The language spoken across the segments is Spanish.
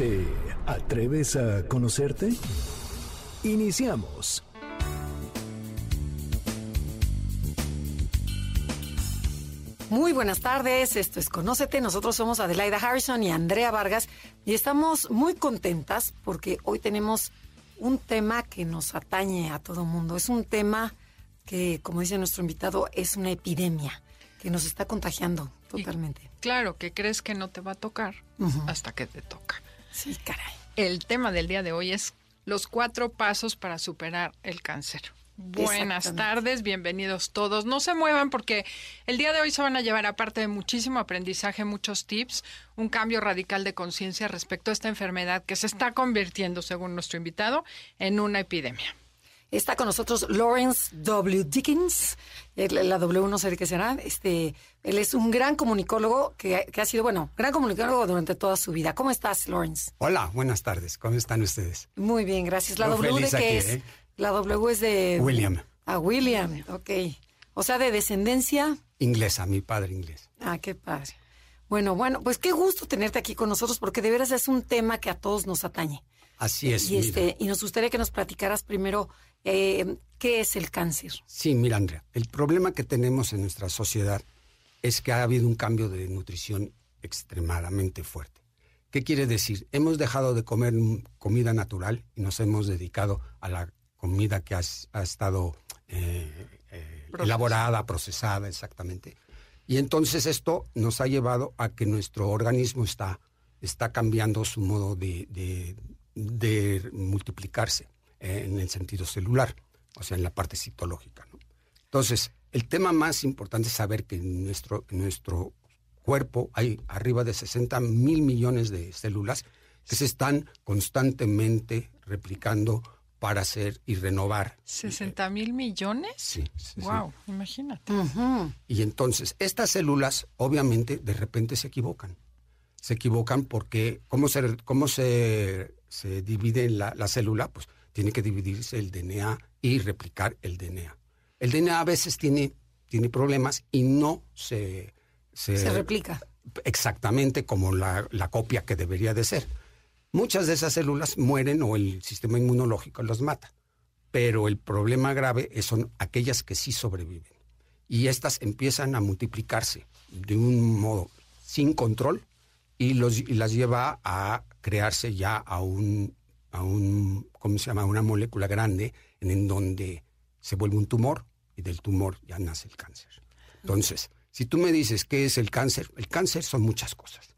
¿Te atreves a conocerte? Iniciamos. Muy buenas tardes, esto es Conócete, nosotros somos Adelaida Harrison y Andrea Vargas y estamos muy contentas porque hoy tenemos un tema que nos atañe a todo mundo. Es un tema que, como dice nuestro invitado, es una epidemia que nos está contagiando totalmente. Y claro, que crees que no te va a tocar hasta que te toca. Sí, caray. El tema del día de hoy es los cuatro pasos para superar el cáncer. Buenas tardes, bienvenidos todos. No se muevan porque el día de hoy se van a llevar, aparte de muchísimo aprendizaje, muchos tips, un cambio radical de conciencia respecto a esta enfermedad que se está convirtiendo, según nuestro invitado, en una epidemia. Está con nosotros Lawrence W. Dickens, la W no sé de qué será. Este, él es un gran comunicólogo que, que, ha sido, bueno, gran comunicólogo durante toda su vida. ¿Cómo estás, Lawrence? Hola, buenas tardes. ¿Cómo están ustedes? Muy bien, gracias. La W de qué es? ¿eh? La W es de... William. Ah, William, ok. O sea, de descendencia... Inglesa, mi padre inglés. Ah, qué padre. Bueno, bueno, pues qué gusto tenerte aquí con nosotros porque de veras es un tema que a todos nos atañe. Así es. Y, este, y nos gustaría que nos platicaras primero eh, qué es el cáncer. Sí, mira, Andrea, el problema que tenemos en nuestra sociedad es que ha habido un cambio de nutrición extremadamente fuerte. ¿Qué quiere decir? Hemos dejado de comer comida natural y nos hemos dedicado a la comida que ha, estado eh, eh, elaborada, procesada, exactamente. Y entonces esto nos ha llevado a que nuestro organismo está, está cambiando su modo de, de, multiplicarse en el sentido celular, o sea, en la parte citológica. Entonces, el tema más importante es saber que en nuestro, en nuestro cuerpo hay arriba de 60 mil millones de células que se están constantemente replicando para hacer y renovar. ¿60 mil millones? Sí. wow, imagínate. Y entonces, estas células, obviamente, de repente se equivocan. Se equivocan porque, ¿cómo se, cómo se, se divide la, la, célula? Pues tiene que dividirse el DNA y replicar el DNA. El DNA a veces tiene, tiene problemas y no se, se... replica. Exactamente como la, la copia que debería de ser. Muchas de esas células mueren o el sistema inmunológico las mata, pero el problema grave son aquellas que sí sobreviven. Y estas empiezan a multiplicarse de un modo sin control y, los, las lleva a crearse ya a un, a un, ¿cómo se llama? Una molécula grande en, en donde se vuelve un tumor y del tumor ya nace el cáncer. Entonces, si tú me dices qué es el cáncer, el cáncer son muchas cosas.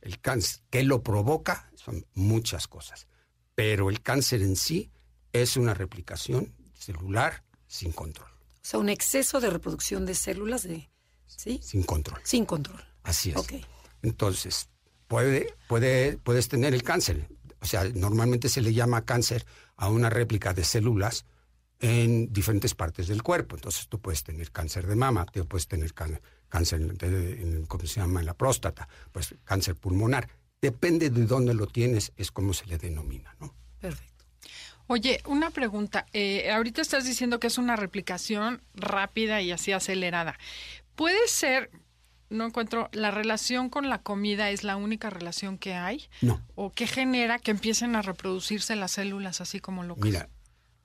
El cáncer, ¿qué lo provoca? Son muchas cosas. Pero el cáncer en sí es una replicación celular sin control. O sea, un exceso de reproducción de células de... ¿Sí? Sin control. Sin control. Así es. Entonces, puede, puede, puedes tener el cáncer. O sea, normalmente se le llama cáncer a una réplica de células en diferentes partes del cuerpo. Entonces tú puedes tener cáncer de mama, tú puedes tener cáncer en, ¿cómo se llama? En la próstata, pues cáncer pulmonar. Depende de dónde lo tienes, es como se le denomina, ¿no? Perfecto. Oye, una pregunta. Eh, ahorita estás diciendo que es una replicación rápida y así acelerada. ¿Puede ser, no encuentro, la relación con la comida es la única relación que hay? No. ¿O qué genera que empiecen a reproducirse las células así como lo Mira,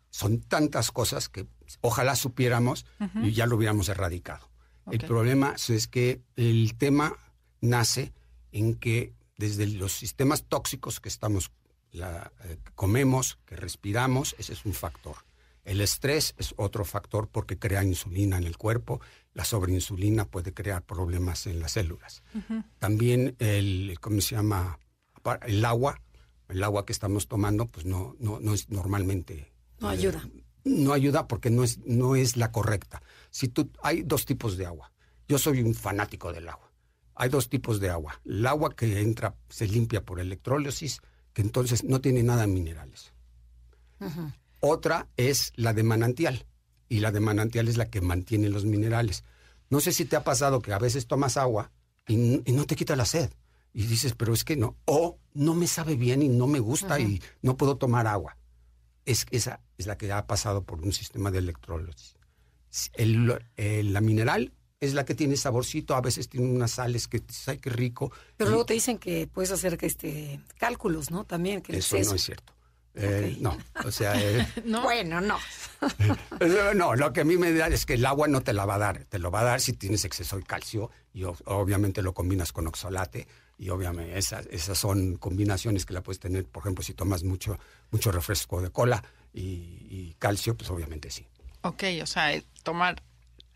son tantas cosas que ojalá supiéramos y ya lo hubiéramos erradicado. El problema es que el tema nace en que desde los sistemas tóxicos que estamos, la, eh, comemos, que respiramos, ese es un factor. El estrés es otro factor porque crea insulina en el cuerpo. La sobreinsulina puede crear problemas en las células. También el, ¿cómo se llama? El agua, el agua que estamos tomando, pues no, no, no es normalmente. No ayuda. Eh, no ayuda porque no es, no es la correcta. Si tú, hay dos tipos de agua. Yo soy un fanático del agua. Hay dos tipos de agua. El agua que entra, se limpia por electrólisis, que entonces no tiene nada de minerales. Otra es la de manantial, y la de manantial es la que mantiene los minerales. No sé si te ha pasado que a veces tomas agua y, no te quita la sed. Y dices, pero es que no. O no me sabe bien y no me gusta y no puedo tomar agua. Es, esa es la que ha pasado por un sistema de electrólisis. la mineral es la que tiene saborcito, a veces tiene unas sales que ay, qué rico. Pero luego te dicen que puedes hacer este cálculos, ¿no? También. Que eso no es cierto. Eh, no, o sea... Eh, bueno, no. no, lo que a mí me da es que el agua no te la va a dar. Te lo va a dar si tienes exceso de calcio y obviamente lo combinas con oxalate y obviamente esas, esas son combinaciones que la puedes tener, por ejemplo, si tomas mucho, mucho refresco de cola y, y calcio, pues obviamente sí. Ok, o sea, tomar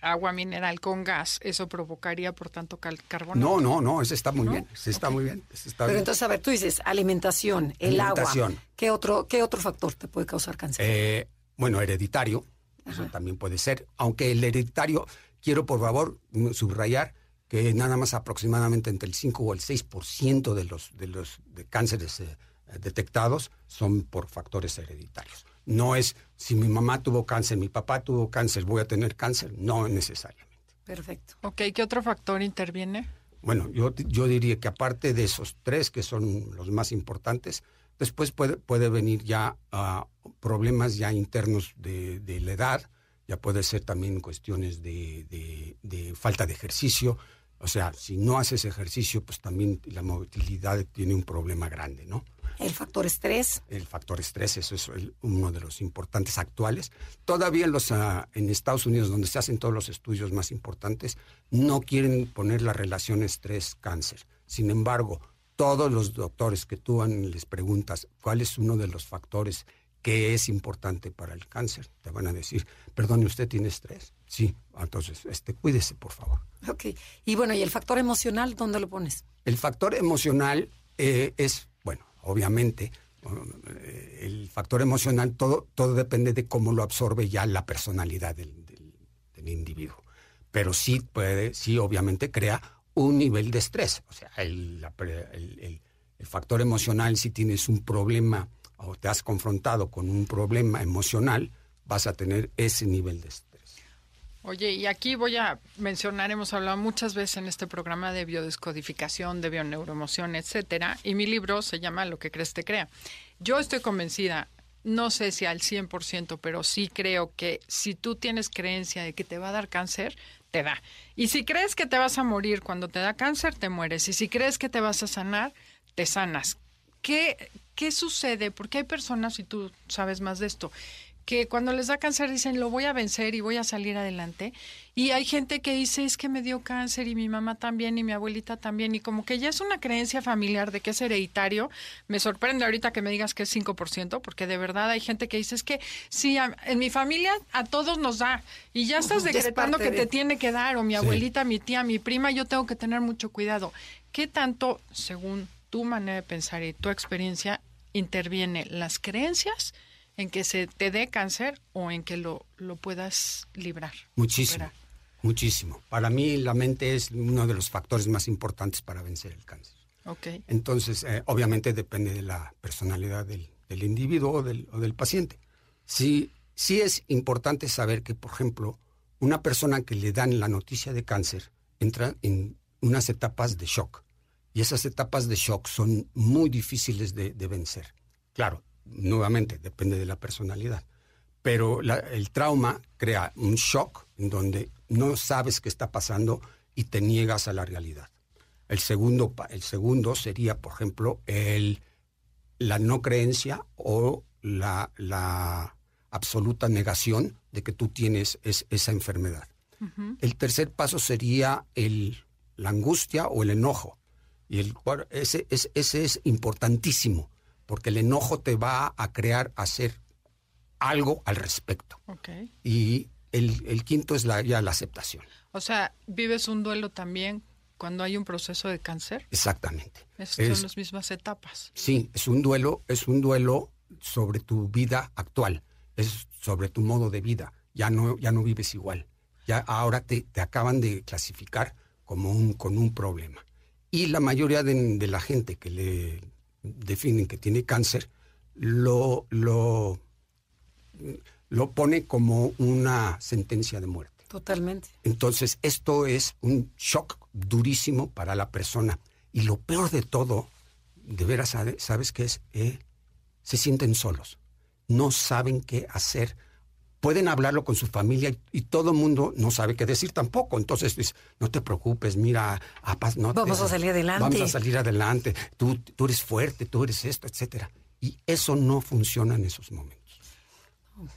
agua mineral con gas, eso provocaría, por tanto, carbonato. No, no, no, eso está muy bien, está muy bien. Pero entonces, a ver, tú dices alimentación, el agua. ¿Qué otro, ¿Qué otro factor te puede causar cáncer? Eh, bueno, hereditario, eso también puede ser, aunque el hereditario, quiero por favor subrayar que nada más aproximadamente entre el 5 o el 6% de los, de los de cánceres eh, detectados son por factores hereditarios. No es si mi mamá tuvo cáncer, mi papá tuvo cáncer, voy a tener cáncer. No necesariamente. Perfecto. Ok, ¿qué otro factor interviene? Bueno, yo, yo diría que aparte de esos tres que son los más importantes, después puede, puede venir ya uh, problemas ya internos de, de, la edad, ya puede ser también cuestiones de, de, de falta de ejercicio, o sea, si no haces ejercicio, pues también la movilidad tiene un problema grande, ¿no? El factor estrés. El factor estrés, eso es uno de los importantes actuales. Todavía en, los, ah, en Estados Unidos, donde se hacen todos los estudios más importantes, no quieren poner la relación estrés-cáncer. Sin embargo, todos los doctores que tú les preguntas cuál es uno de los factores que es importante para el cáncer, te van a decir, perdone, ¿usted tiene estrés? Sí, entonces, este, cuídese, por favor. Ok. Y bueno, ¿y el factor emocional, dónde lo pones? El factor emocional eh, es obviamente, eh, el factor emocional, todo, todo depende de cómo lo absorbe ya la personalidad del, individuo. Pero sí puede, sí obviamente crea un nivel de estrés. O sea, el, el, factor emocional, si tienes un problema o te has confrontado con un problema emocional, vas a tener ese nivel de estrés. Oye, y aquí voy a mencionar, hemos hablado muchas veces en este programa de biodescodificación, de bioneuroemoción, etcétera, y mi libro se llama Lo que crees te crea. Yo estoy convencida, no sé si al 100%, pero sí creo que si tú tienes creencia de que te va a dar cáncer, te da. Y si crees que te vas a morir cuando te da cáncer, te mueres. Y si crees que te vas a sanar, te sanas. ¿Qué, qué sucede? Porque hay personas, y tú sabes más de esto, que cuando les da cáncer dicen lo voy a vencer y voy a salir adelante. Y hay gente que dice es que me dio cáncer y mi mamá también y mi abuelita también. Y como que ya es una creencia familiar de que es hereditario. Me sorprende ahorita que me digas que es 5%, porque de verdad hay gente que dice es que sí, en mi familia a todos nos da. Y ya estás decretando que te tiene que dar, o mi abuelita, mi tía, mi prima, yo tengo que tener mucho cuidado. ¿Qué tanto, según tu manera de pensar y tu experiencia, interviene las creencias? En que se te dé cáncer o en que lo, lo puedas librar. Muchísimo, muchísimo. Para mí la mente es uno de los factores más importantes para vencer el cáncer. Okay. Entonces, eh, obviamente depende de la personalidad del, del individuo o del, o del, paciente. Sí, sí es importante saber que, por ejemplo, una persona que le dan la noticia de cáncer entra en unas etapas de shock. Y esas etapas de shock son muy difíciles de, de vencer. Claro, nuevamente, depende de la personalidad. Pero el trauma crea un shock en donde no sabes qué está pasando y te niegas a la realidad. El segundo, el segundo sería, por ejemplo, el, la no creencia o la, la absoluta negación de que tú tienes esa enfermedad. El tercer paso sería el, la angustia o el enojo. Y el, ese, ese, ese es importantísimo porque el enojo te va a crear hacer algo al respecto. Y el, quinto es la, ya la aceptación. O sea, ¿vives un duelo también cuando hay un proceso de cáncer? Exactamente. son las mismas etapas. Sí, es un duelo, es un duelo sobre tu vida actual, es sobre tu modo de vida. Ya no, ya no vives igual. Ya ahora te, te acaban de clasificar como un, con un problema. Y la mayoría de, de la gente que le definen que tiene cáncer, lo, lo, lo pone como una sentencia de muerte. Totalmente. Entonces, esto es un shock durísimo para la persona. Y lo peor de todo, de veras, ¿sabes qué es? Eh, se sienten solos. No saben qué hacer. Pueden hablarlo con su familia y, todo el mundo no sabe qué decir tampoco. Entonces, pues, no te preocupes, mira, no vamos a salir adelante. Vamos a salir adelante. Tú, tú eres fuerte, tú eres esto, etcétera. Y eso no funciona en esos momentos.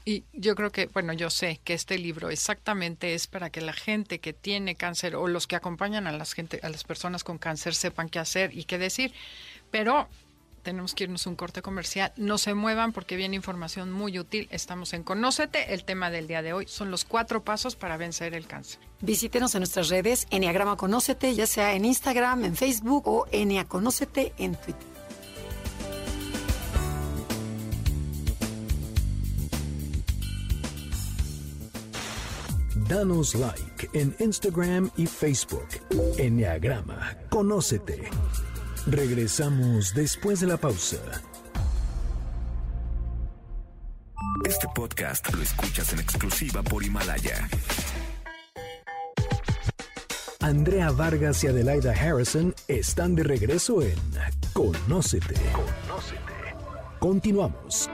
Y yo creo que, bueno, yo sé que este libro exactamente es para que la gente que tiene cáncer o los que acompañan a las gente, a las personas con cáncer sepan qué hacer y qué decir. Pero tenemos que irnos a un corte comercial. No se muevan porque viene información muy útil. Estamos en Conócete. El tema del día de hoy son los cuatro pasos para vencer el cáncer. Visítenos en nuestras redes, Enneagrama Conócete, ya sea en Instagram, en Facebook o Enea Conócete en Twitter. Danos like en Instagram y Facebook. Enneagrama, conócete. Regresamos después de la pausa. Este podcast lo escuchas en exclusiva por Himalaya. Andrea Vargas y Adelaida Harrison están de regreso en Conócete. Conócete. Continuamos.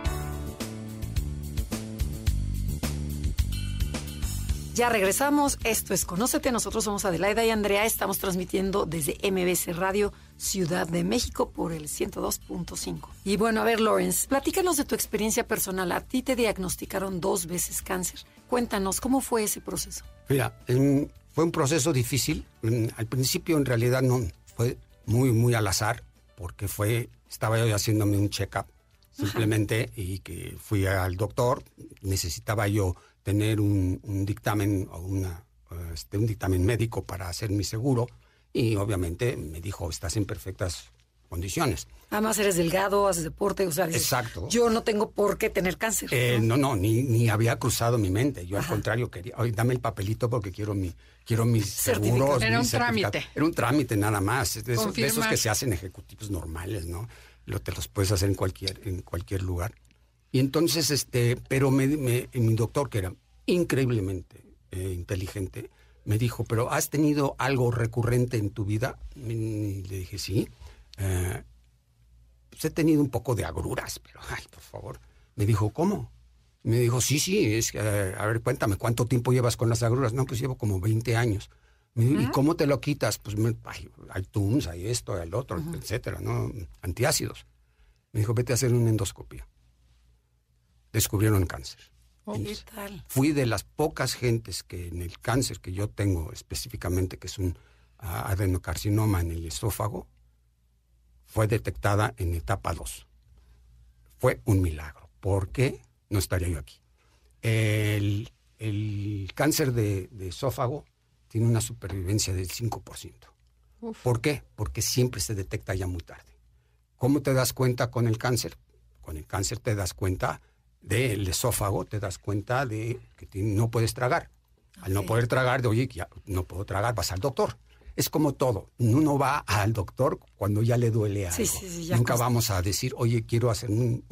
Ya regresamos. Esto es Conócete. Nosotros somos Adelaida y Andrea. Estamos transmitiendo desde MBC Radio Ciudad de México por el 102.5. Y bueno, a ver, Lawrence, platícanos de tu experiencia personal. A ti te diagnosticaron dos veces cáncer. Cuéntanos, ¿cómo fue ese proceso? Mira, fue un proceso difícil. Al principio, en realidad, no fue muy, muy al azar, porque fue, estaba yo haciéndome un check-up simplemente y que fui al doctor. Necesitaba yo tener un, dictamen o una, este, un dictamen médico para hacer mi seguro y obviamente me dijo, estás en perfectas condiciones. Además eres delgado, haces deporte, o sea, Exacto. yo no tengo por qué tener cáncer. Eh, ¿no? no, ni, ni había cruzado mi mente. Yo al contrario quería, oye, dame el papelito porque quiero mi, quiero mis seguros. Era un trámite. Era un trámite nada más, de esos, de esos, que se hacen ejecutivos normales, ¿no? Lo, te los puedes hacer en cualquier, en cualquier lugar. Y entonces, este, pero me, mi doctor, que era increíblemente eh, inteligente, me dijo, pero ¿has tenido algo recurrente en tu vida? Y le dije, sí. Eh, pues he tenido un poco de agruras, pero, ay, por favor. Me dijo, ¿cómo? Me dijo, sí, sí, es, eh, a ver, cuéntame, ¿cuánto tiempo llevas con las agruras? No, pues llevo como 20 años. ¿Y cómo te lo quitas? Pues hay Tums, hay esto, hay el otro, etcétera, ¿no? Antiácidos. Me dijo, vete a hacer una endoscopia. Descubrieron cáncer. Oh, fui de las pocas gentes que en el cáncer que yo tengo específicamente, que es un adenocarcinoma en el esófago, fue detectada en etapa 2. Fue un milagro. ¿Por qué? No estaría yo aquí. El, cáncer de, esófago tiene una supervivencia del 5%. ¿Por qué? Porque siempre se detecta ya muy tarde. ¿Cómo te das cuenta con el cáncer? Con el cáncer te das cuenta del esófago, te das cuenta de que no puedes tragar. Al no poder tragar, de oye, ya no puedo tragar, vas al doctor. Es como todo. Uno va al doctor cuando ya le duele algo. Nunca vamos a decir, oye, quiero hacer un,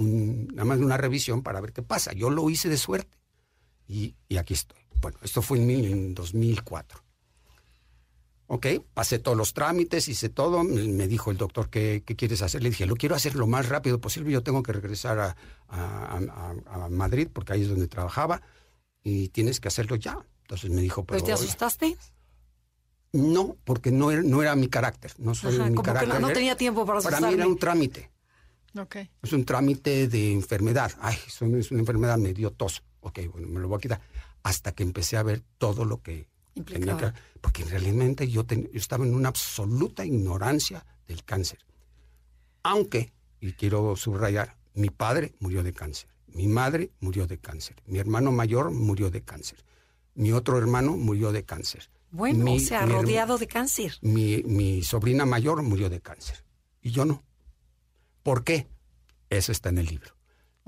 nada más una revisión para ver qué pasa. Yo lo hice de suerte y, aquí estoy. Bueno, esto fue en, en 2004. Ok, pasé todos los trámites, hice todo. Me dijo el doctor, ¿qué, quieres hacer? Le dije, lo quiero hacer lo más rápido posible. Yo tengo que regresar a, Madrid porque ahí es donde trabajaba y tienes que hacerlo ya. Entonces me dijo, pero... te asustaste? No, porque no era, no era mi carácter. No soy mi carácter. no, tenía tiempo para asustarme. Para mí era un trámite. Okay. Es un trámite de enfermedad. Ay, es una enfermedad, me dio tos. Ok, bueno, me lo voy a quitar. Hasta que empecé a ver todo lo que porque realmente yo, yo estaba en una absoluta ignorancia del cáncer. Aunque, y quiero subrayar, mi padre murió de cáncer, mi madre murió de cáncer, mi hermano mayor murió de cáncer, mi otro hermano murió de cáncer. Bueno, se ha rodeado de cáncer. Mi, mi sobrina mayor murió de cáncer y yo no. ¿Por qué? Eso está en el libro.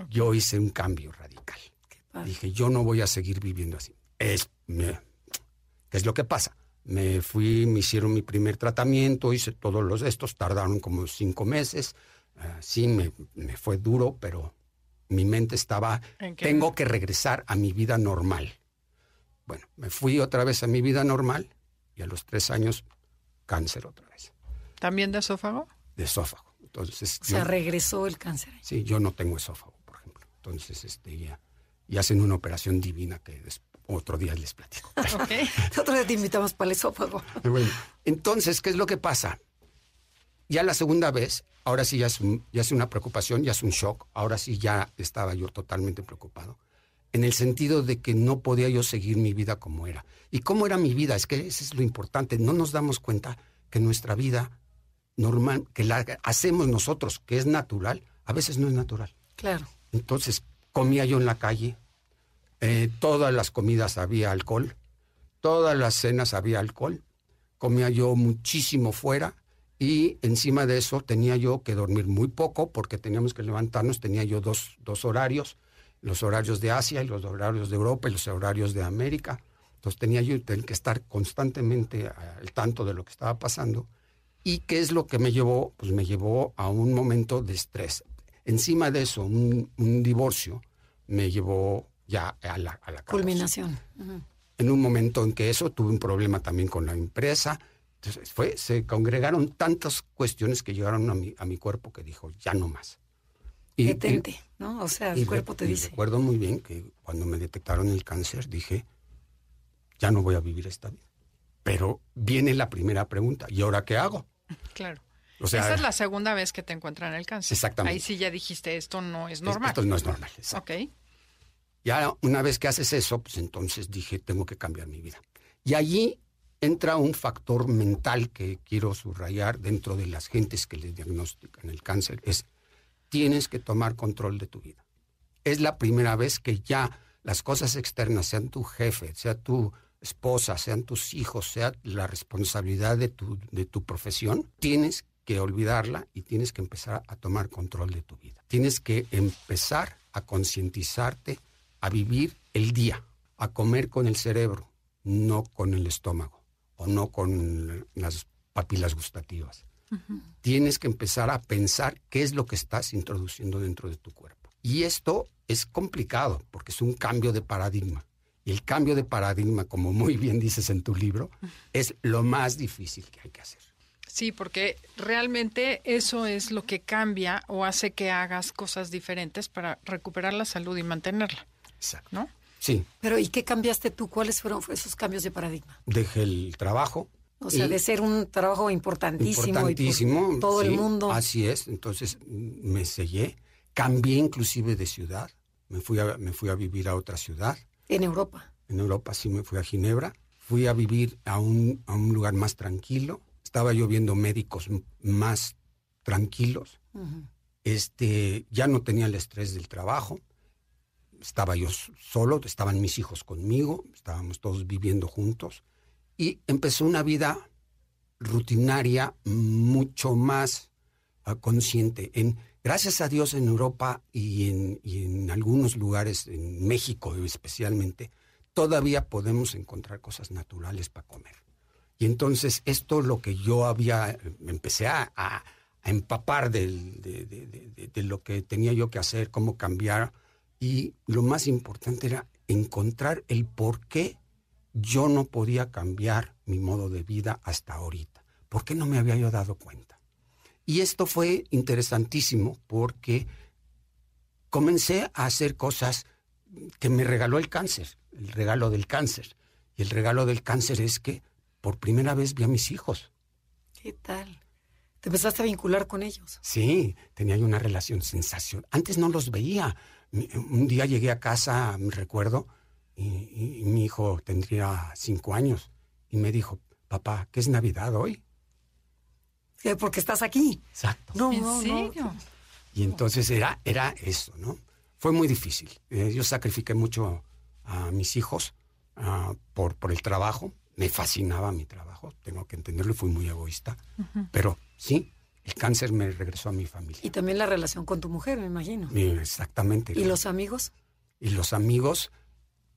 Yo hice un cambio radical. Dije, yo no voy a seguir viviendo así. Es, ¿Qué es lo que pasa? Me fui, me hicieron mi primer tratamiento, hice todos los estos, tardaron como cinco meses. Ah, sí, me, me fue duro, pero mi mente estaba, tengo que regresar a mi vida normal. Bueno, me fui otra vez a mi vida normal y a los tres años cáncer otra vez, ¿También de esófago? de esófago. Entonces, O sea, yo- regresó el cáncer. sí, yo no tengo esófago, por ejemplo. Entonces, este, ya, y hacen una operación divina que des- otro día les platico. Ok. Otro día te invitamos para el esófago. Bueno, entonces, ¿qué es lo que pasa? Ya la segunda vez, ahora sí ya es, un- ya es una preocupación, ya es un shock, ahora sí ya estaba yo totalmente preocupado, en el sentido de que no podía yo seguir mi vida como era. ¿Y cómo era mi vida? Es que eso es lo importante, no nos damos cuenta que nuestra vida normal, que la hacemos nosotros, que es natural, a veces no es natural. Claro. Entonces comía yo en la calle, eh, todas las comidas había alcohol, todas las cenas había alcohol, comía yo muchísimo fuera y encima de eso tenía yo que dormir muy poco porque teníamos que levantarnos, tenía yo dos, dos horarios, los horarios de Asia y los horarios de Europa y los horarios de América. Entonces tenía yo que estar constantemente al tanto de lo que estaba pasando. ¿Y qué es lo que me llevó? Pues me llevó a un momento de estrés. Encima de eso, un divorcio me llevó ya a la, a la. Culminación. En un momento en que eso, tuve un problema también con la empresa. Entonces, fue, se congregaron tantas cuestiones que llegaron a mi, a mi cuerpo que dijo, ya no más. Y- Detente, ¿no? O sea, el cuerpo te y dice. Recuerdo muy bien que cuando me detectaron el cáncer dije, ya no voy a vivir esta vida. Pero viene la primera pregunta, ¿y ahora qué hago? Claro. O sea, Esa es la segunda vez que te encuentran el cáncer. Exactamente. Ahí sí ya dijiste, esto no es es- normal. Esto no es normal. exacto. Ok. Ya una vez que haces eso, pues entonces dije, tengo que cambiar mi vida. Y allí entra un factor mental que quiero subrayar dentro de las gentes que les diagnostican el cáncer, es tienes que tomar control de tu vida. Es la primera vez que ya las cosas externas, sean tu jefe, sea tu esposa, sean tus hijos, sea la responsabilidad de tu, de tu profesión, tienes que olvidarla y tienes que empezar a tomar control de tu vida. Tienes que empezar a concientizarte, a vivir el día, a comer con el cerebro, no con el estómago o no con las papilas gustativas. Tienes que empezar a pensar qué es lo que estás introduciendo dentro de tu cuerpo. Y esto es complicado porque es un cambio de paradigma. Y el cambio de paradigma, como muy bien dices en tu libro, es lo más difícil que hay que hacer. Sí, porque realmente eso es lo que cambia o hace que hagas cosas diferentes para recuperar la salud y mantenerla, Exacto. ¿no? Sí, Pero ¿y qué cambiaste tú? ¿Cuáles fueron esos cambios de paradigma? dejé el trabajo. O sea, de ser un trabajo importantísimo, y importantísimo. todo sí, el mundo. Así es. Entonces mm, me sellé, cambié inclusive de ciudad. Me fui a, me fui a vivir a otra ciudad. En Europa. En Europa sí me fui a Ginebra. Fui a vivir a un, a un lugar más tranquilo. Estaba yo viendo médicos más tranquilos. Este, ya no tenía el estrés del trabajo. Estaba yo solo, estaban mis hijos conmigo, estábamos todos viviendo juntos. Y empezó una vida rutinaria mucho más ah, consciente. En, gracias a Dios en Europa y en, y en algunos lugares, en México especialmente, todavía podemos encontrar cosas naturales para comer. Y entonces esto lo que yo había, empecé a, empapar de- de- de lo que tenía yo que hacer, cómo cambiar. Y lo más importante era encontrar el por qué yo no podía cambiar mi modo de vida hasta ahorita. ¿Por qué no me había yo dado cuenta? Y esto fue interesantísimo porque comencé a hacer cosas que me regaló el cáncer, el regalo del cáncer. Y el regalo del cáncer es que por primera vez vi a mis hijos. ¿Qué tal? Te empezaste a vincular con ellos. Sí, tenía una relación sensacional. Antes no los veía. Un día llegué a casa, me recuerdo, y, y- y mi hijo tendría cinco años, y me dijo, papá, ¿qué es Navidad hoy? Eh, Porque estás aquí. Exacto. No, ¿En no, no. serio? Y entonces era, era eso, ¿no? Fue muy difícil. Eh, yo sacrifiqué mucho a mis hijos ah, por, por el trabajo. Me fascinaba mi trabajo, tengo que entenderlo, y fui muy egoísta. Pero sí, el cáncer me regresó a mi familia. Y también la relación con tu mujer, me imagino. Y exactamente. ¿Y los amigos? Y los amigos,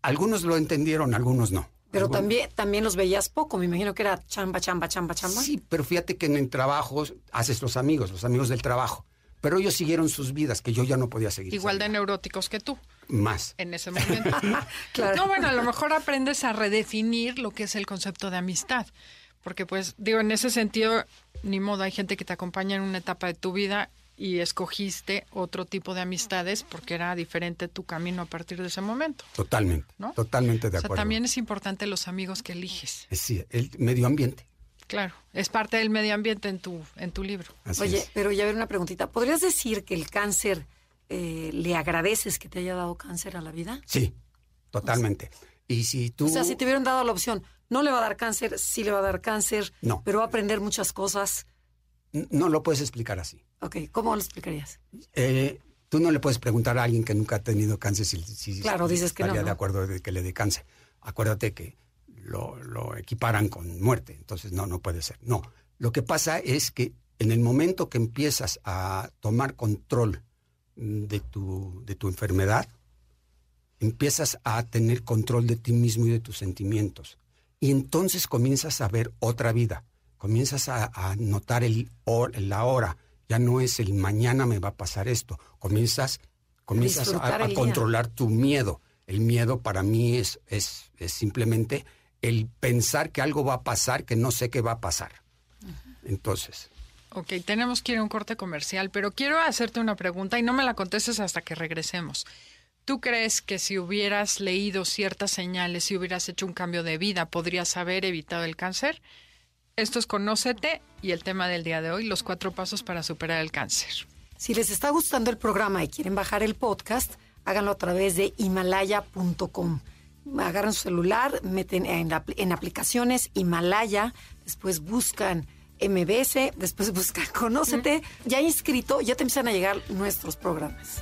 algunos lo entendieron, algunos no. Pero Algunos- también, también los veías poco. Me imagino que era chamba, chamba, chamba, chamba. Sí, pero fíjate que en el trabajo haces los amigos, los amigos del trabajo. Pero ellos siguieron sus vidas, que yo ya no podía seguir. Igual de neuróticos que tú. Más. En ese momento. No, bueno, a lo mejor aprendes a redefinir lo que es el concepto de amistad. Porque pues, digo, en ese sentido, ni modo, hay gente que te acompaña en una etapa de tu vida y escogiste otro tipo de amistades porque era diferente tu camino a partir de ese momento. Totalmente, ¿no? totalmente de acuerdo. O sea, también es importante los amigos que eliges. Sí, el medio ambiente. Claro, es parte del medio ambiente en tu, en tu libro. Oye, pero ya ver una preguntita. ¿Podrías decir que el cáncer eh, le agradeces que te haya dado cáncer a la vida? Sí, totalmente. y si tú... O sea, si te hubieran dado la opción, no le va a dar cáncer, sí le va a dar cáncer, no. pero va a aprender muchas cosas. No lo puedes explicar así. Ok, ¿cómo lo explicarías? Eh, tú no le puedes preguntar a alguien que nunca ha tenido cáncer si, claro, dices que no, de acuerdo de que le dé cáncer. Acuérdate que lo, equiparan con muerte. Entonces, no, no puede ser. No. Lo que pasa es que en el momento que empiezas a tomar control de tu, de tu enfermedad, empiezas a tener control de ti mismo y de tus sentimientos. Y entonces comienzas a ver otra vida, comienzas a, notar el, la hora, ya no es el mañana me va a pasar esto, comienzas, comienzas a, a controlar tu miedo. El miedo para mí es, es, es simplemente el pensar que algo va a pasar que no sé qué va a pasar. Entonces. Ok, tenemos que ir a un corte comercial, pero quiero hacerte una pregunta y no me la contestes hasta que regresemos. ¿Tú crees que si hubieras leído ciertas señales, si hubieras hecho un cambio de vida, podrías haber evitado el cáncer? Esto es Conócete y el tema del día de hoy, los cuatro pasos para superar el cáncer. Si les está gustando el programa y quieren bajar el podcast, háganlo a través de himalaya.com agarran su celular, meten en, en aplicaciones Himalaya, después buscan MBS, después buscan Conócete, ya inscrito, ya te empiezan a llegar nuestros programas.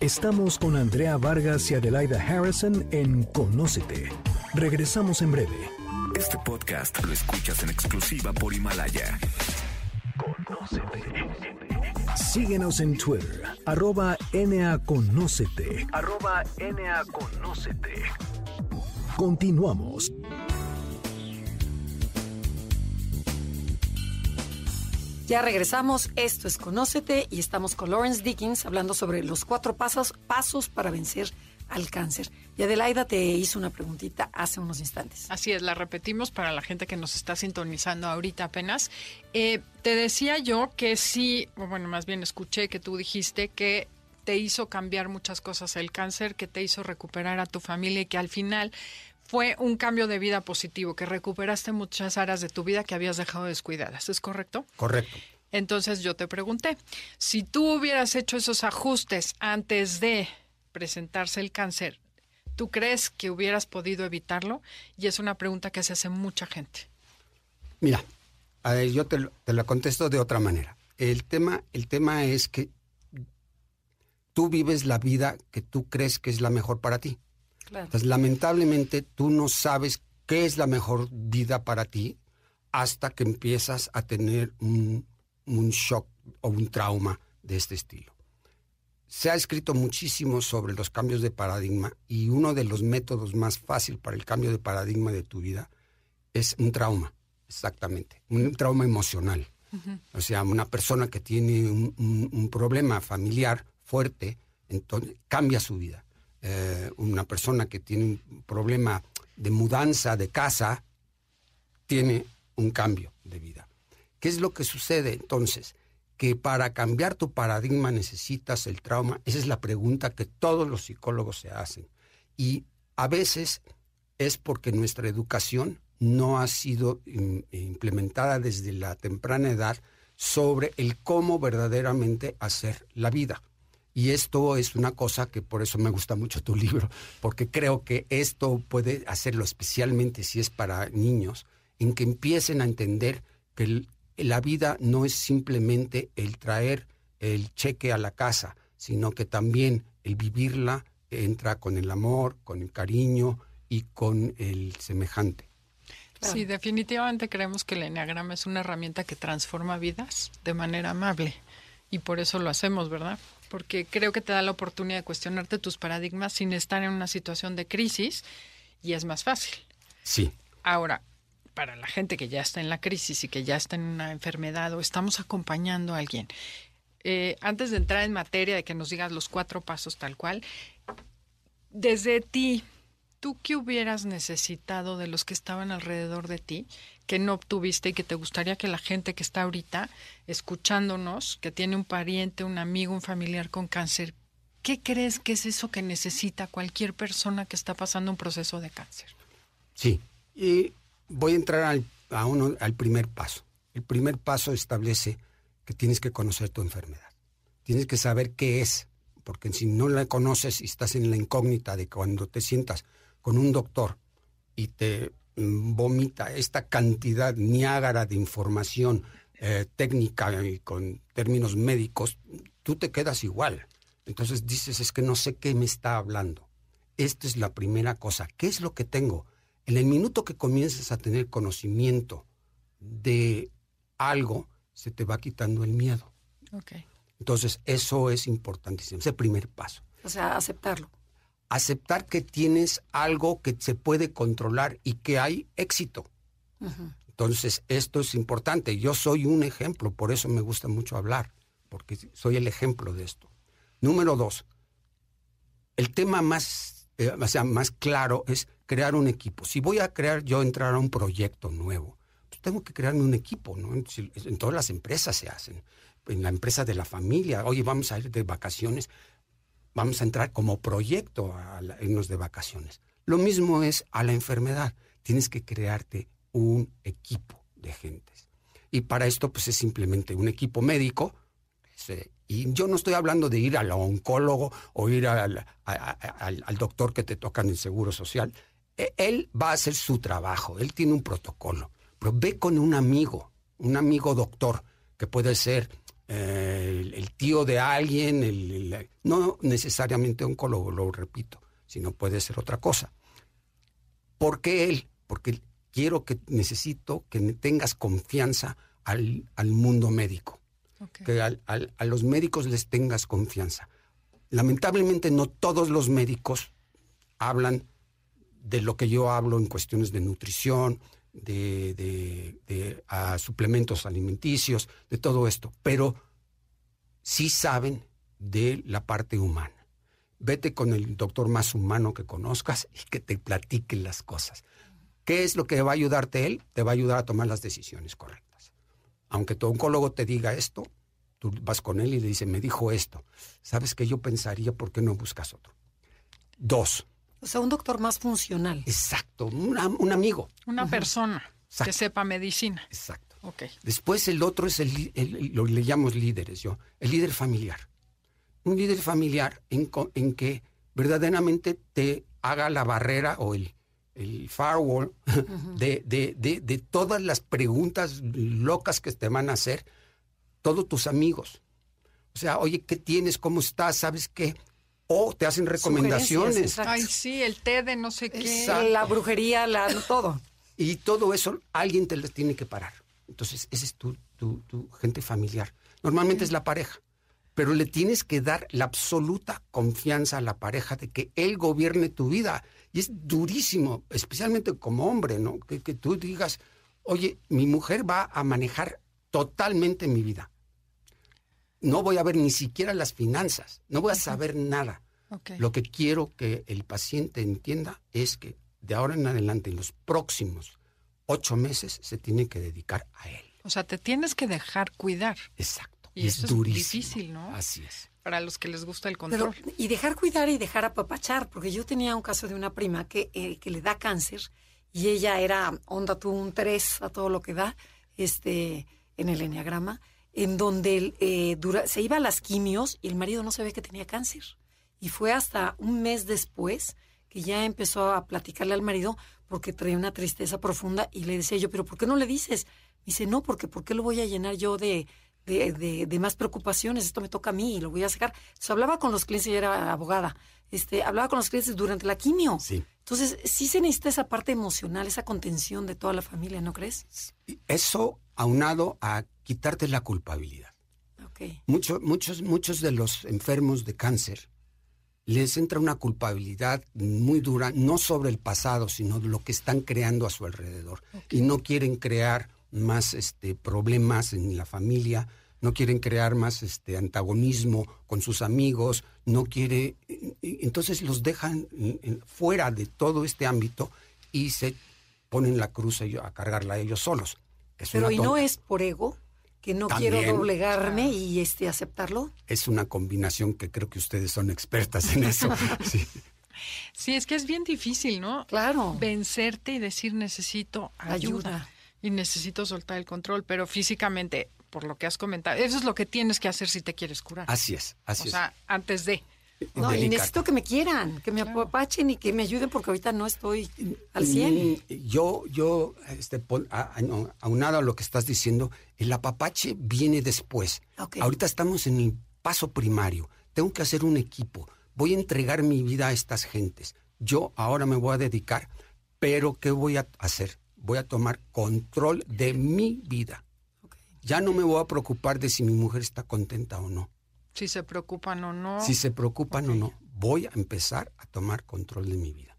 Estamos con Andrea Vargas y Adelaida Harrison en Conócete. Regresamos en breve. Este podcast lo escuchas en exclusiva por Himalaya. Conócete. Síguenos en Twitter, arroba NAConócete. Arroba NAConócete. Continuamos. Ya regresamos, esto es Conócete y estamos con Lawrence Dickens hablando sobre los cuatro pasos, pasos para vencer al cáncer. Y Adelaida te hizo una preguntita hace unos instantes. Así es, la repetimos para la gente que nos está sintonizando ahorita apenas. Eh, te decía yo que sí, bueno, más bien escuché que tú dijiste que te hizo cambiar muchas cosas el cáncer, que te hizo recuperar a tu familia y que al final fue un cambio de vida positivo, que recuperaste muchas áreas de tu vida que habías dejado descuidadas. ¿Es correcto? Correcto. Entonces yo te pregunté, si tú hubieras hecho esos ajustes antes de presentarse el cáncer, ¿tú crees que hubieras podido evitarlo? Y es una pregunta que se hace mucha gente. Mira, yo te, te la contesto de otra manera. El tema, el tema es que tú vives la vida que tú crees que es la mejor para ti. Entonces, lamentablemente, tú no sabes qué es la mejor vida para ti hasta que empiezas a tener un, un shock o un trauma de este estilo. Se ha escrito muchísimo sobre los cambios de paradigma y uno de los métodos más fácil para el cambio de paradigma de tu vida es un trauma, exactamente, un trauma emocional. O sea, una persona que tiene un, problema familiar fuerte, entonces cambia su vida. Eh, una persona que tiene un problema de mudanza de casa, tiene un cambio de vida. ¿Qué es lo que sucede entonces? que para cambiar tu paradigma necesitas el trauma? Esa es la pregunta que todos los psicólogos se hacen. Y a veces es porque nuestra educación no ha sido implementada desde la temprana edad sobre el cómo verdaderamente hacer la vida. Y esto es una cosa que por eso me gusta mucho tu libro, porque creo que esto puede hacerlo especialmente si es para niños, en que empiecen a entender que el, la vida no es simplemente el traer el cheque a la casa, sino que también el vivirla entra con el amor, con el cariño y con el semejante. Sí, definitivamente creemos que el enneagrama es una herramienta que transforma vidas de manera amable y por eso lo hacemos, ¿verdad? Porque creo que te da la oportunidad de cuestionarte tus paradigmas sin estar en una situación de crisis y es más fácil. Sí. Ahora, para la gente que ya está en la crisis y que ya está en una enfermedad o estamos acompañando a alguien. Eh, antes de entrar en materia de que nos digas los cuatro pasos tal cual, desde ti, ¿tú qué hubieras necesitado de los que estaban alrededor de ti que no obtuviste y que te gustaría que la gente que está ahorita escuchándonos, que tiene un pariente, un amigo, un familiar con cáncer, ¿qué crees que es eso que necesita cualquier persona que está pasando un proceso de cáncer? Sí, y voy a entrar al, a uno, al primer paso. El primer paso establece que tienes que conocer tu enfermedad. Tienes que saber qué es, porque si no la conoces y estás en la incógnita de cuando te sientas con un doctor y te mm, vomita esta cantidad niágara de información eh, técnica y con términos médicos, tú te quedas igual. Entonces dices, es que no sé qué me está hablando. Esta es la primera cosa. ¿Qué es lo que tengo? En el minuto que comiences a tener conocimiento de algo, se te va quitando el miedo. Okay. Entonces, eso es importantísimo. Es el primer paso. O sea, aceptarlo. Aceptar que tienes algo que se puede controlar y que hay éxito. Entonces, esto es importante. Yo soy un ejemplo, por eso me gusta mucho hablar, porque soy el ejemplo de esto. Número dos, el tema más, eh, o sea, más claro es crear un equipo. Si voy a crear yo entrar a un proyecto nuevo, pues tengo que crearme un equipo, ¿no? En, todas las empresas se hacen. En la empresa de la familia, oye, vamos a ir de vacaciones, vamos a entrar como proyecto a irnos de vacaciones. Lo mismo es a la enfermedad. Tienes que crearte un equipo de gentes. Y para esto, pues es simplemente un equipo médico. y yo no estoy hablando de ir al oncólogo o ir al, al doctor que te toca en el seguro social. E, él va a hacer su trabajo, él tiene un protocolo. Pero ve con un amigo, un amigo doctor, que puede ser eh, el, tío de alguien, el, no necesariamente oncólogo, lo repito, sino puede ser otra cosa. ¿Por qué él? Porque quiero que necesito que tengas confianza al, al mundo médico, que a los médicos les tengas confianza. Lamentablemente no todos los médicos hablan de lo que yo hablo en cuestiones de nutrición, de, de, suplementos alimenticios, de todo esto, pero sí saben de la parte humana. Vete con el doctor más humano que conozcas y que te platique las cosas. ¿Qué es lo que va a ayudarte él? Te va a ayudar a tomar las decisiones correctas. Aunque tu oncólogo te diga esto, tú vas con él y le dices, me dijo esto. ¿Sabes qué yo pensaría? ¿Por qué no buscas otro? Dos, o sea, un doctor más funcional. Exacto, un amigo. Una persona que sepa medicina. Exacto. Okay. Después el otro es el, lo le llamo líderes yo, el líder familiar. Un líder familiar en, en que verdaderamente te haga la barrera o el, el firewall de, de, de, de, todas las preguntas locas que te van a hacer todos tus amigos. O sea, oye, ¿qué tienes? ¿Cómo estás? ¿Sabes qué? O te hacen recomendaciones. Ay, sí, el té de no sé qué. La brujería, la, todo. Y todo eso alguien te lo tiene que parar. Entonces, ese es tu, tu, gente familiar. Normalmente es la pareja, pero le tienes que dar la absoluta confianza a la pareja de que él gobierne tu vida. Y es durísimo, especialmente como hombre, ¿no? Que, que tú digas, oye, mi mujer va a manejar totalmente mi vida no voy a ver ni siquiera las finanzas, no voy a saber nada. Lo que quiero que el paciente entienda es que de ahora en adelante, en los próximos ocho meses, se tiene que dedicar a él. O sea, te tienes que dejar cuidar. Exacto. Y, es, durísimo. difícil, ¿no? Así es. Para los que les gusta el control. y dejar cuidar y dejar apapachar, porque yo tenía un caso de una prima que, eh, que le da cáncer y ella era onda tú un 3 a todo lo que da este en el enneagrama en donde eh, se iba a las quimios y el marido no sabía que tenía cáncer. Y fue hasta un mes después que ya empezó a platicarle al marido porque traía una tristeza profunda y le decía yo, pero ¿por qué no le dices? dice, no, porque ¿por qué lo voy a llenar yo de, de, de, más preocupaciones? Esto me toca a mí y lo voy a sacar. Entonces hablaba con los clientes, y era abogada, este, hablaba con los clientes durante la quimio. Sí. Entonces, sí se necesita esa parte emocional, esa contención de toda la familia, ¿no crees? Eso aunado a quitarte la culpabilidad. Okay. muchos, muchos de los enfermos de cáncer les entra una culpabilidad muy dura, no sobre el pasado, sino lo que están creando a su alrededor. Y no quieren crear más este, problemas en la familia, no quieren crear más este, antagonismo con sus amigos, no quiere, entonces los dejan fuera de todo este ámbito y se ponen la cruz a cargarla a ellos solos. Pero ¿y no es por ego? que no quiero doblegarme y este aceptarlo. Es una combinación que creo que ustedes son expertas en eso. sí. sí. es que es bien difícil, ¿no? Claro. Vencerte y decir necesito ayuda, y necesito soltar el control, pero físicamente, por lo que has comentado, eso es lo que tienes que hacer si te quieres curar. Así es, así es. O sea, antes de. No, y necesito que me quieran, que me apapachen y que me ayuden porque ahorita no estoy al 100. Mm, yo, yo, este, aunado a lo que estás diciendo, el apapache viene después. Ahorita estamos en el paso primario. Tengo que hacer un equipo. Voy a entregar mi vida a estas gentes. Yo ahora me voy a dedicar, pero ¿qué voy a hacer? Voy a tomar control de mi vida. Ya no me voy a preocupar de si mi mujer está contenta o no si se preocupan o no. Si se preocupan o no, voy a empezar a tomar control de mi vida.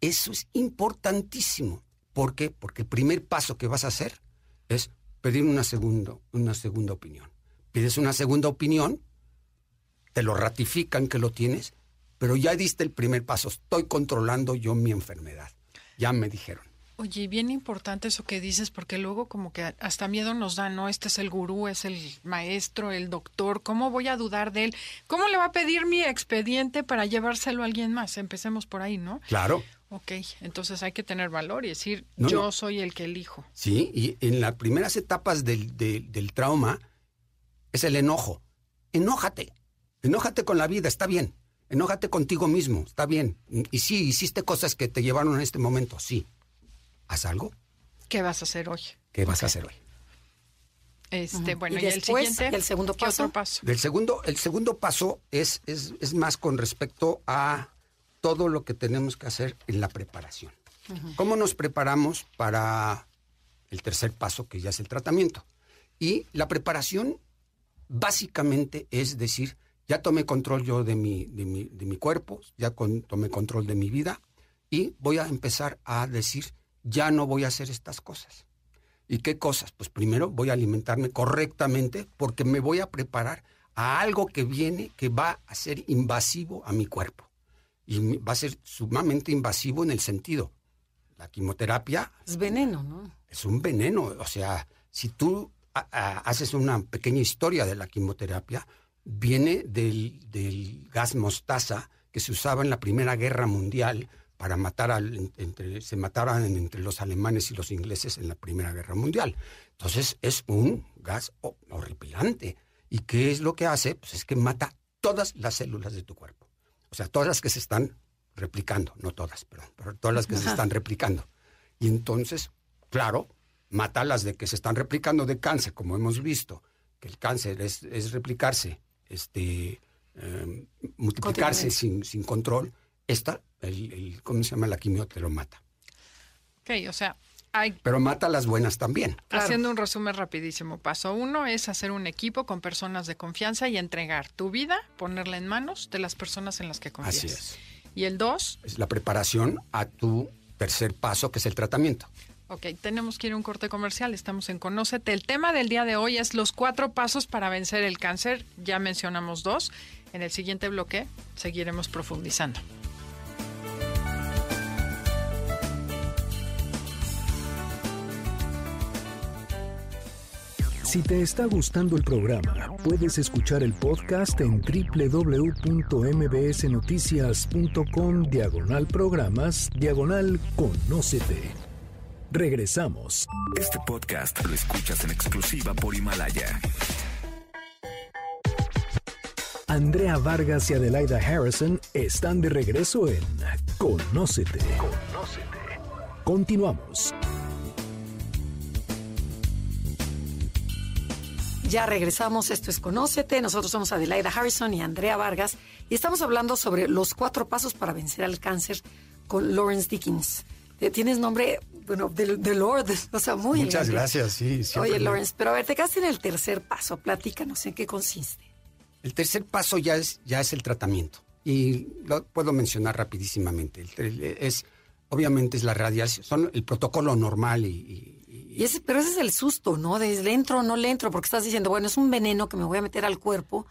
Eso es importantísimo. ¿Por qué? Porque el primer paso que vas a hacer es pedir una, segunda, una segunda opinión. Pides una segunda opinión, te lo ratifican que lo tienes, pero ya diste el primer paso. Estoy controlando yo mi enfermedad. Ya me dijeron. Oye, bien importante eso que dices, porque luego como que hasta miedo nos da, ¿no? Este es el gurú, es el maestro, el doctor, ¿cómo voy a dudar de él? ¿Cómo le va a pedir mi expediente para llevárselo a alguien más? Empecemos por ahí, ¿no? Claro. Ok, entonces hay que tener valor y decir, yo soy el que elijo. Sí, y en las primeras etapas del, del trauma es el enojo. Enójate, enójate con la vida, está bien. Enójate contigo mismo, está bien. Y sí, hiciste cosas que te llevaron a este momento, sí haz algo. ¿Qué vas a hacer hoy? ¿Qué vas a hacer hoy? Este, bueno, y, el siguiente, el segundo paso? paso. Del segundo, el segundo paso es, es, más con respecto a todo lo que tenemos que hacer en la preparación. ¿Cómo nos preparamos para el tercer paso, que ya es el tratamiento? Y la preparación básicamente es decir, ya tomé control yo de mi, de mi, de mi cuerpo, ya tomé control de mi vida y voy a empezar a decir ya no voy a hacer estas cosas. ¿Y qué cosas? Pues primero voy a alimentarme correctamente porque me voy a preparar a algo que viene que va a ser invasivo a mi cuerpo. Y va a ser sumamente invasivo en el sentido. La quimioterapia... Es veneno, ¿no? Es un veneno. O sea, si tú haces una pequeña historia de la quimioterapia, viene del, del gas mostaza que se usaba en la Primera Guerra Mundial para matar al, entre, se mataran entre los alemanes y los ingleses en la Primera Guerra Mundial. Entonces es un gas horripilante. ¿Y qué es lo que hace? Pues es que mata todas las células de tu cuerpo. O sea, todas las que se están replicando, no todas, perdón, pero todas las que se están replicando. Y entonces, claro, mata las de que se están replicando de cáncer, como hemos visto, que el cáncer es, es replicarse, este, em, multiplicarse sin, sin control. Esta el, ¿cómo se llama? La quimio te lo mata. Ok, o sea, hay... Pero mata las buenas también. Haciendo un resumen rapidísimo. Paso uno es hacer un equipo con personas de confianza y entregar tu vida, ponerla en manos de las personas en las que confías. Así es. Y el dos... Es la preparación a tu tercer paso, que es el tratamiento. Ok, tenemos que ir a un corte comercial, estamos en Conócete. El tema del día de hoy es los cuatro pasos para vencer el cáncer. Ya mencionamos dos. En el siguiente bloque seguiremos profundizando. Si te está gustando el programa, puedes escuchar el podcast en www.mbsnoticias.com diagonal programas diagonal conócete. Regresamos. Este podcast lo escuchas en exclusiva por Himalaya. Andrea Vargas y Adelaida Harrison están de regreso en Conócete. Conócete. Continuamos. Ya regresamos, esto es Conócete, nosotros somos Adelaida Harrison y Andrea Vargas y estamos hablando sobre los cuatro pasos para vencer al cáncer con Lawrence Dickens. Eh, tienes nombre, bueno, de, Lord, o sea, muy Muchas gracias, sí. Oye, Lawrence, pero a ver, te quedaste en el tercer paso, platícanos en qué consiste. El tercer paso ya es, ya es el tratamiento. Y lo puedo mencionar rapidísimamente. Es, obviamente es la radiación, son el protocolo normal y... y, ese, pero ese es el susto, ¿no? De le entro o no le entro, porque estás diciendo, bueno, es un veneno que me voy a meter al cuerpo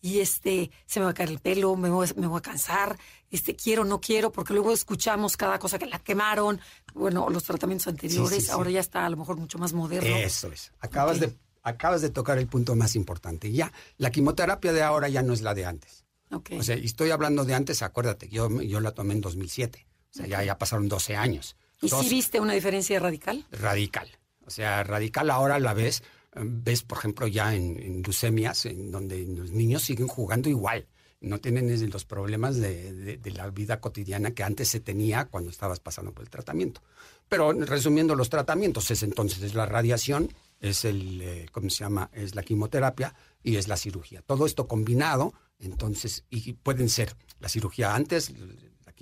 y este se me va a caer el pelo, me voy, me voy a cansar, este quiero, no quiero, porque luego escuchamos cada cosa que la quemaron, bueno, los tratamientos anteriores, ahora ya está a lo mejor mucho más moderno. Eso es. Acabas de acabas de tocar el punto más importante. Ya la quimioterapia de ahora ya no es la de antes. Okay. O sea, y estoy hablando de antes, acuérdate, yo yo la tomé en 2007. O sea, ya, ya pasaron 12 años. ¿Y si viste una diferencia radical? Radical. O sea, radical ahora la ves ves, por ejemplo, ya en, leucemias, en donde los niños siguen jugando igual. No tienen los problemas de, la vida cotidiana que antes se tenía cuando estabas pasando por el tratamiento. Pero resumiendo los tratamientos, es entonces es la radiación, es el, eh, ¿cómo se llama? Es la quimioterapia y es la cirugía. Todo esto combinado, entonces, y pueden ser la cirugía antes,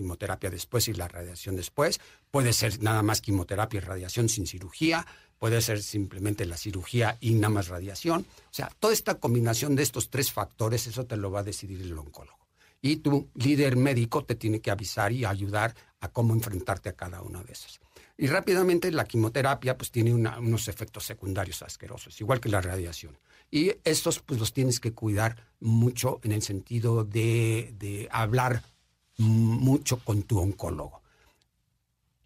quimioterapia después y la radiación después. Puede ser nada más quimioterapia y radiación sin cirugía puede ser simplemente la cirugía y nada más radiación. O sea, toda esta combinación de estos tres factores, eso te lo va a decidir el oncólogo. Y tu líder médico te tiene que avisar y ayudar a cómo enfrentarte a cada uno de esos. Y rápidamente la quimioterapia pues tiene unos efectos secundarios asquerosos, igual que la radiación. Y estos pues los tienes que cuidar mucho en el sentido de hablar mucho con tu oncólogo.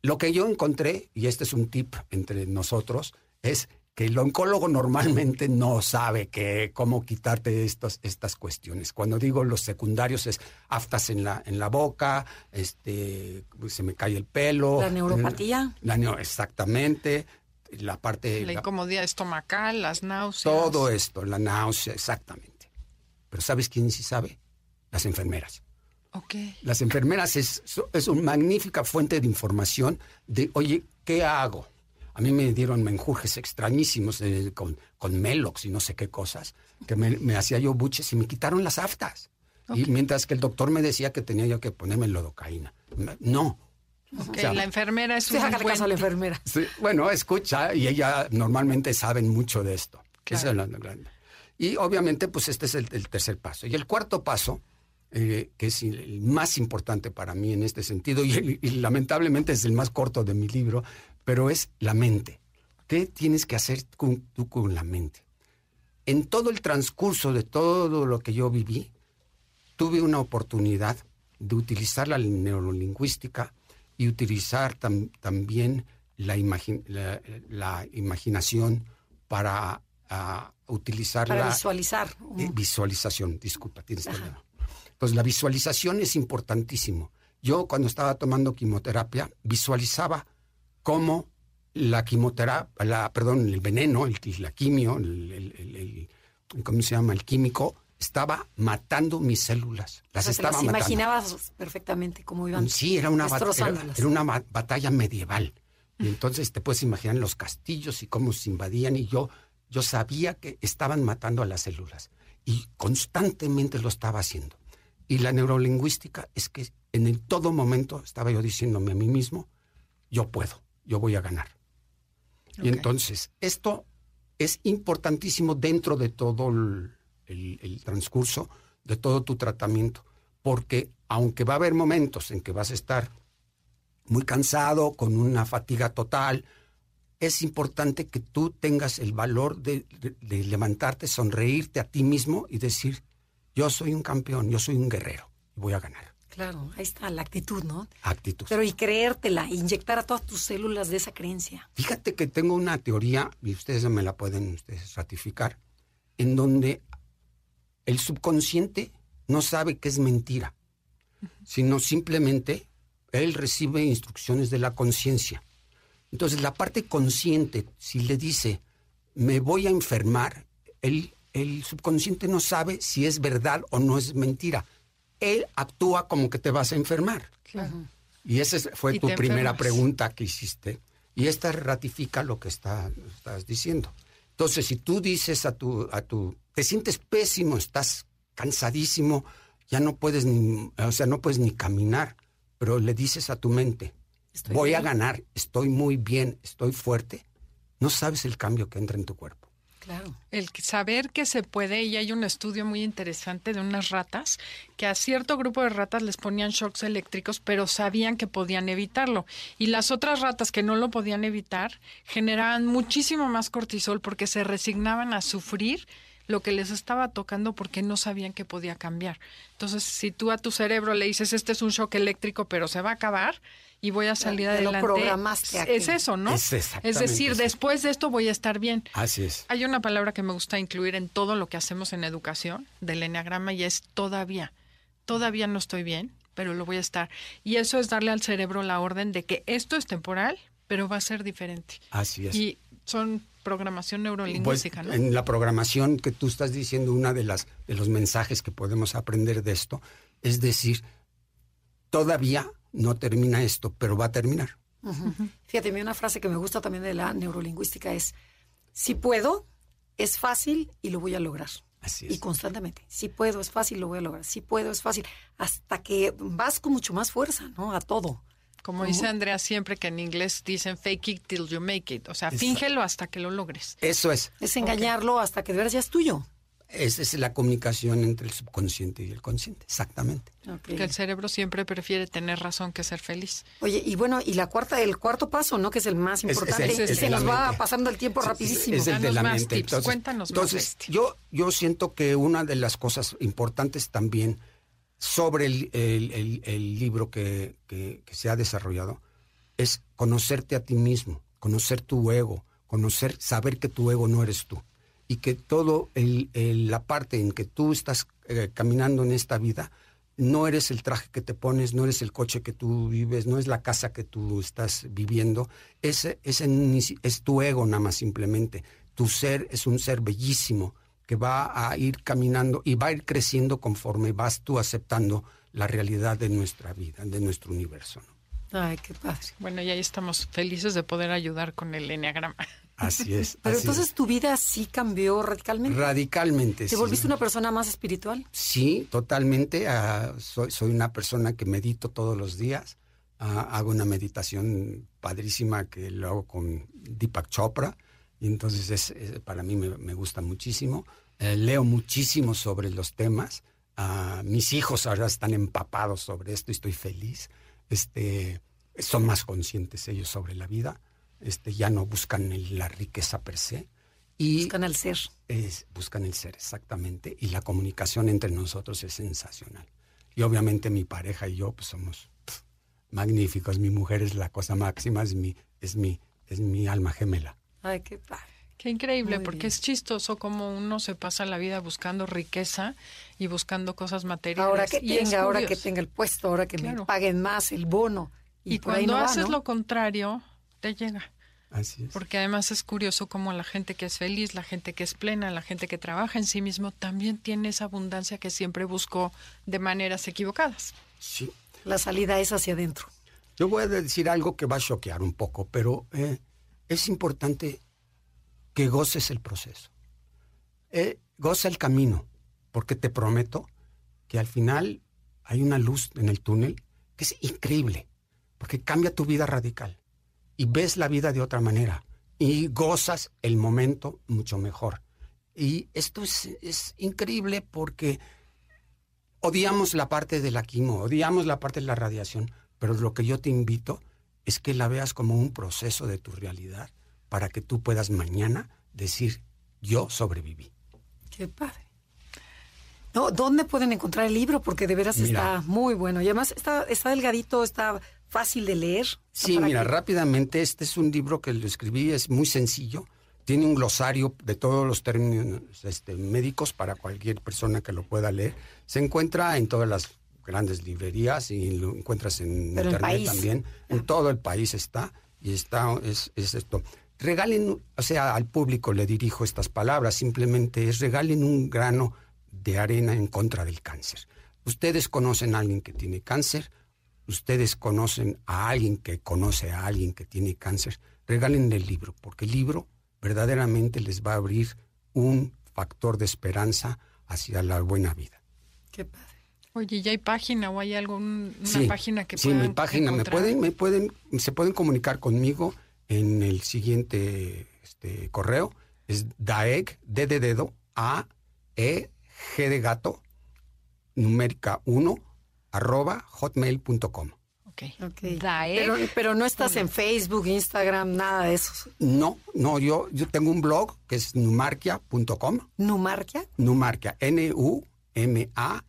Lo que yo encontré, y este es un tip entre nosotros, es que el oncólogo normalmente no sabe que, cómo quitarte estos, estas cuestiones. Cuando digo los secundarios es aftas en la, en la boca, este, se me cae el pelo. La neuropatía. La, exactamente. La parte... La incomodidad estomacal, las náuseas. Todo esto, la náusea, exactamente. Pero ¿sabes quién sí sabe? Las enfermeras. Las enfermeras es, es una magnífica fuente de información de, oye, ¿qué hago? A mí me dieron menjurjes extrañísimos eh, con, con Melox y no sé qué cosas, que me, hacía yo buches y me quitaron las aftas. Y mientras que el doctor me decía que tenía yo que ponerme lodocaína. No. la enfermera es un buen... a la enfermera. bueno, escucha, y ella normalmente saben mucho de esto. y obviamente, pues este es el tercer paso. Y el cuarto paso eh, que es el más importante para mí en este sentido, y, lamentablemente es el más corto de mi libro, pero es la mente. ¿Qué tienes que hacer tú con la mente? En todo el transcurso de todo lo que yo viví, tuve una oportunidad de utilizar la neurolingüística y utilizar también la, la, imaginación para uh, utilizar para visualizar. Eh, visualización, disculpa, tienes problema. Entonces, la visualización es importantísimo. Yo cuando estaba tomando quimioterapia visualizaba cómo la quimioterapia, la, perdón, el veneno, el, la quimio, el, ¿cómo se llama? El químico, estaba matando mis células. Las estaba las matando. imaginabas perfectamente cómo iban. Sí, era una, era, una batalla medieval. Y entonces te puedes imaginar los castillos y cómo se invadían y yo, yo sabía que estaban matando a las células y constantemente lo estaba haciendo. Y la neurolingüística es que en el todo momento estaba yo diciéndome a mí mismo, yo puedo, yo voy a ganar. Y entonces, esto es importantísimo dentro de todo el, transcurso, de todo tu tratamiento, porque aunque va a haber momentos en que vas a estar muy cansado, con una fatiga total, es importante que tú tengas el valor de levantarte, sonreírte a ti mismo y decir, yo soy un campeón, yo soy un guerrero y voy a ganar. Claro, ahí está la actitud, ¿no? Actitud. Pero y creértela, inyectar a todas tus células de esa creencia. Fíjate que tengo una teoría, y ustedes me la pueden ustedes ratificar, en donde el subconsciente no sabe que es mentira, sino simplemente él recibe instrucciones de la conciencia. Entonces la parte consciente, si le dice, me voy a enfermar, él el subconsciente no sabe si es verdad o no es mentira. Él actúa como que te vas a enfermar. Y esa fue tu primera pregunta que hiciste. Y esta ratifica lo que estás diciendo. Entonces, si tú dices a tu, a tu, te sientes pésimo, estás cansadísimo, ya no puedes ni, o sea, no puedes ni caminar, pero le dices a tu mente, voy a ganar, estoy muy bien, estoy fuerte, no sabes el cambio que entra en tu cuerpo. Claro. El saber que se puede, y hay un estudio muy interesante de unas ratas, que a cierto grupo de ratas les ponían shocks eléctricos, pero sabían que podían evitarlo. Y las otras ratas que no lo podían evitar generaban muchísimo más cortisol porque se resignaban a sufrir lo que les estaba tocando porque no sabían que podía cambiar. Entonces, si tú a tu cerebro le dices, este es un shock eléctrico, pero se va a acabar, y voy a salir adelante. Lo programaste Es eso, ¿no? Es, es decir, después de esto voy a estar bien. Así es. Hay una palabra que me gusta incluir en todo lo que hacemos en educación del enneagrama y es todavía. Todavía no estoy bien, pero lo voy a estar. Y eso es darle al cerebro la orden de que esto es temporal, pero va a ser diferente. Así es. Y son programación neurolingüística, pues, ¿no? En la programación que tú estás diciendo, una de las de los mensajes que podemos aprender de esto es decir, todavía no termina esto, pero va a terminar. Fíjate, una frase que me gusta también de la neurolingüística es, si puedo, es fácil y lo voy a lograr. Así es. Y constantemente, si puedo, es fácil, lo voy a lograr. Si puedo, es fácil. Hasta que vas con mucho más fuerza, ¿no? A todo. Como dice Andrea siempre que en inglés dicen fake it till you make it. O sea, fíngelo hasta que lo logres. Eso es. Es engañarlo hasta que de verdad ya es tuyo. Esa es la comunicación entre el subconsciente y el consciente, exactamente. Que el cerebro siempre prefiere tener razón que ser feliz. Oye, y bueno, y la cuarta, el cuarto paso, ¿no? Que es el más importante. Es, se nos va pasando el tiempo rapidísimo. Es el de la mente. Entonces, Cuéntanos entonces, yo, yo siento que una de las cosas importantes también sobre el, el, libro que, que, que se ha desarrollado es conocerte a ti mismo, conocer tu ego, conocer, saber que tu ego no eres tú y que todo el, la parte en que tú estás eh, caminando en esta vida no eres el traje que te pones, no eres el coche que tú vives, no es la casa que tú estás viviendo, ese, ese es tu ego nada más simplemente. Tu ser es un ser bellísimo que va a ir caminando y va a ir creciendo conforme vas tú aceptando la realidad de nuestra vida, de nuestro universo. Ay, qué padre. Bueno, y ahí estamos felices de poder ayudar con el enneagrama. Así es. Pero entonces tu vida sí cambió radicalmente. Radicalmente. ¿Te volviste una persona más espiritual? Sí, totalmente. Ah, soy, soy, una persona que medito todos los días. Ah, hago una meditación padrísima que lo hago con Deepak Chopra. Y entonces es, para mí me, gusta muchísimo. Eh, leo muchísimo sobre los temas. Ah, mis hijos ahora están empapados sobre esto y estoy feliz. Este, son más conscientes ellos sobre la vida este, ya no buscan la riqueza per se. Y buscan el ser. Es, buscan el ser, exactamente. Y la comunicación entre nosotros es sensacional. Y obviamente mi pareja y yo pues somos magníficos. Mi mujer es la cosa máxima, es mi, es mi, es mi alma gemela. Ay, qué padre. Qué increíble, porque es chistoso como uno se pasa la vida buscando riqueza y buscando cosas materiales. Ahora que tenga, ahora que tenga el puesto, ahora que me paguen más el bono. Y, cuando haces lo contrario, te llega. Así es. Porque además es curioso como la gente que es feliz, la gente que es plena, la gente que trabaja en sí mismo, también tiene esa abundancia que siempre buscó de maneras equivocadas. Sí. La salida es hacia adentro. Yo voy a decir algo que va a choquear un poco, pero eh, es importante que goces el proceso. Eh, goza el camino, porque te prometo que al final hay una luz en el túnel que es increíble, porque cambia tu vida radical y ves la vida de otra manera y gozas el momento mucho mejor. Y esto es, increíble porque odiamos la parte de la quimo, odiamos la parte de la radiación, pero lo que yo te invito es que la veas como un proceso de tu realidad para que tú puedas mañana decir, yo sobreviví. Qué padre. No, ¿Dónde pueden encontrar el libro? Porque de veras está muy bueno. Y además está, está delgadito, está fácil de leer. Sí, mira, rápidamente, este es un libro que lo escribí, es muy sencillo. Tiene un glosario de todos los términos este, médicos para cualquier persona que lo pueda leer. Se encuentra en todas las grandes librerías y lo encuentras en internet también. En todo el país está y está es, es esto. Regalen, o sea, al público le dirijo estas palabras, simplemente es regalen un grano de arena en contra del cáncer. Ustedes conocen a alguien que tiene cáncer, ustedes conocen a alguien que conoce a alguien que tiene cáncer, regalen el libro, porque el libro verdaderamente les va a abrir un factor de esperanza hacia la buena vida. Qué padre. Oye, ¿ya hay página o hay alguna página que Sí, mi página. Me pueden, me pueden, se pueden comunicar conmigo en el siguiente este, correo, Es DAEG, D de dedo, A, E, G de gato, numérica 1, arroba hotmail.com. Ok. Ok. Daeg. Pero, pero no estás en Facebook, Instagram, nada de eso. No, no, yo, yo tengo un blog que es numarquia.com. ¿Numarquia? Numarquia, N-U-M-A-R-K-I-A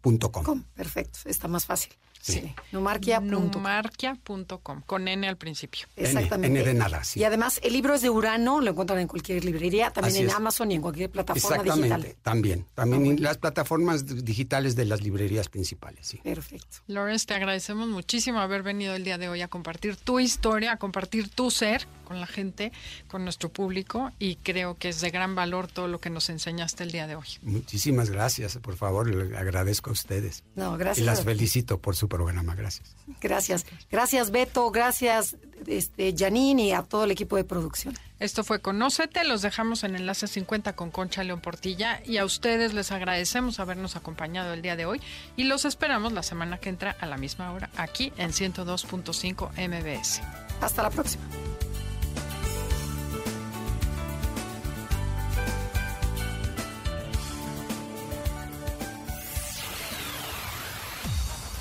punto com. Com, Perfecto, está más fácil. Sí. Sí. Numarquia.com. Numarquia.com, con N al principio. Exactamente. N de nada, sí. Y además, el libro es de Urano, lo encuentran en cualquier librería, también Así en es. Amazon y en cualquier plataforma Exactamente, digital. también. También en las plataformas digitales de las librerías principales, sí. Perfecto. Lawrence, te agradecemos muchísimo haber venido el día de hoy a compartir tu historia, a compartir tu ser con la gente, con nuestro público y creo que es de gran valor todo lo que nos enseñaste el día de hoy. Muchísimas gracias, por favor, le agradezco a ustedes. No, Y gracias. las a- felicito por su programa, gracias. Gracias. Gracias, Beto. Gracias, este, Janine y a todo el equipo de producción. Esto fue Conócete, los dejamos en Enlace 50 con Concha León Portilla y a ustedes les agradecemos habernos acompañado el día de hoy y los esperamos la semana que entra a la misma hora aquí en 102.5 MBS. Hasta la próxima.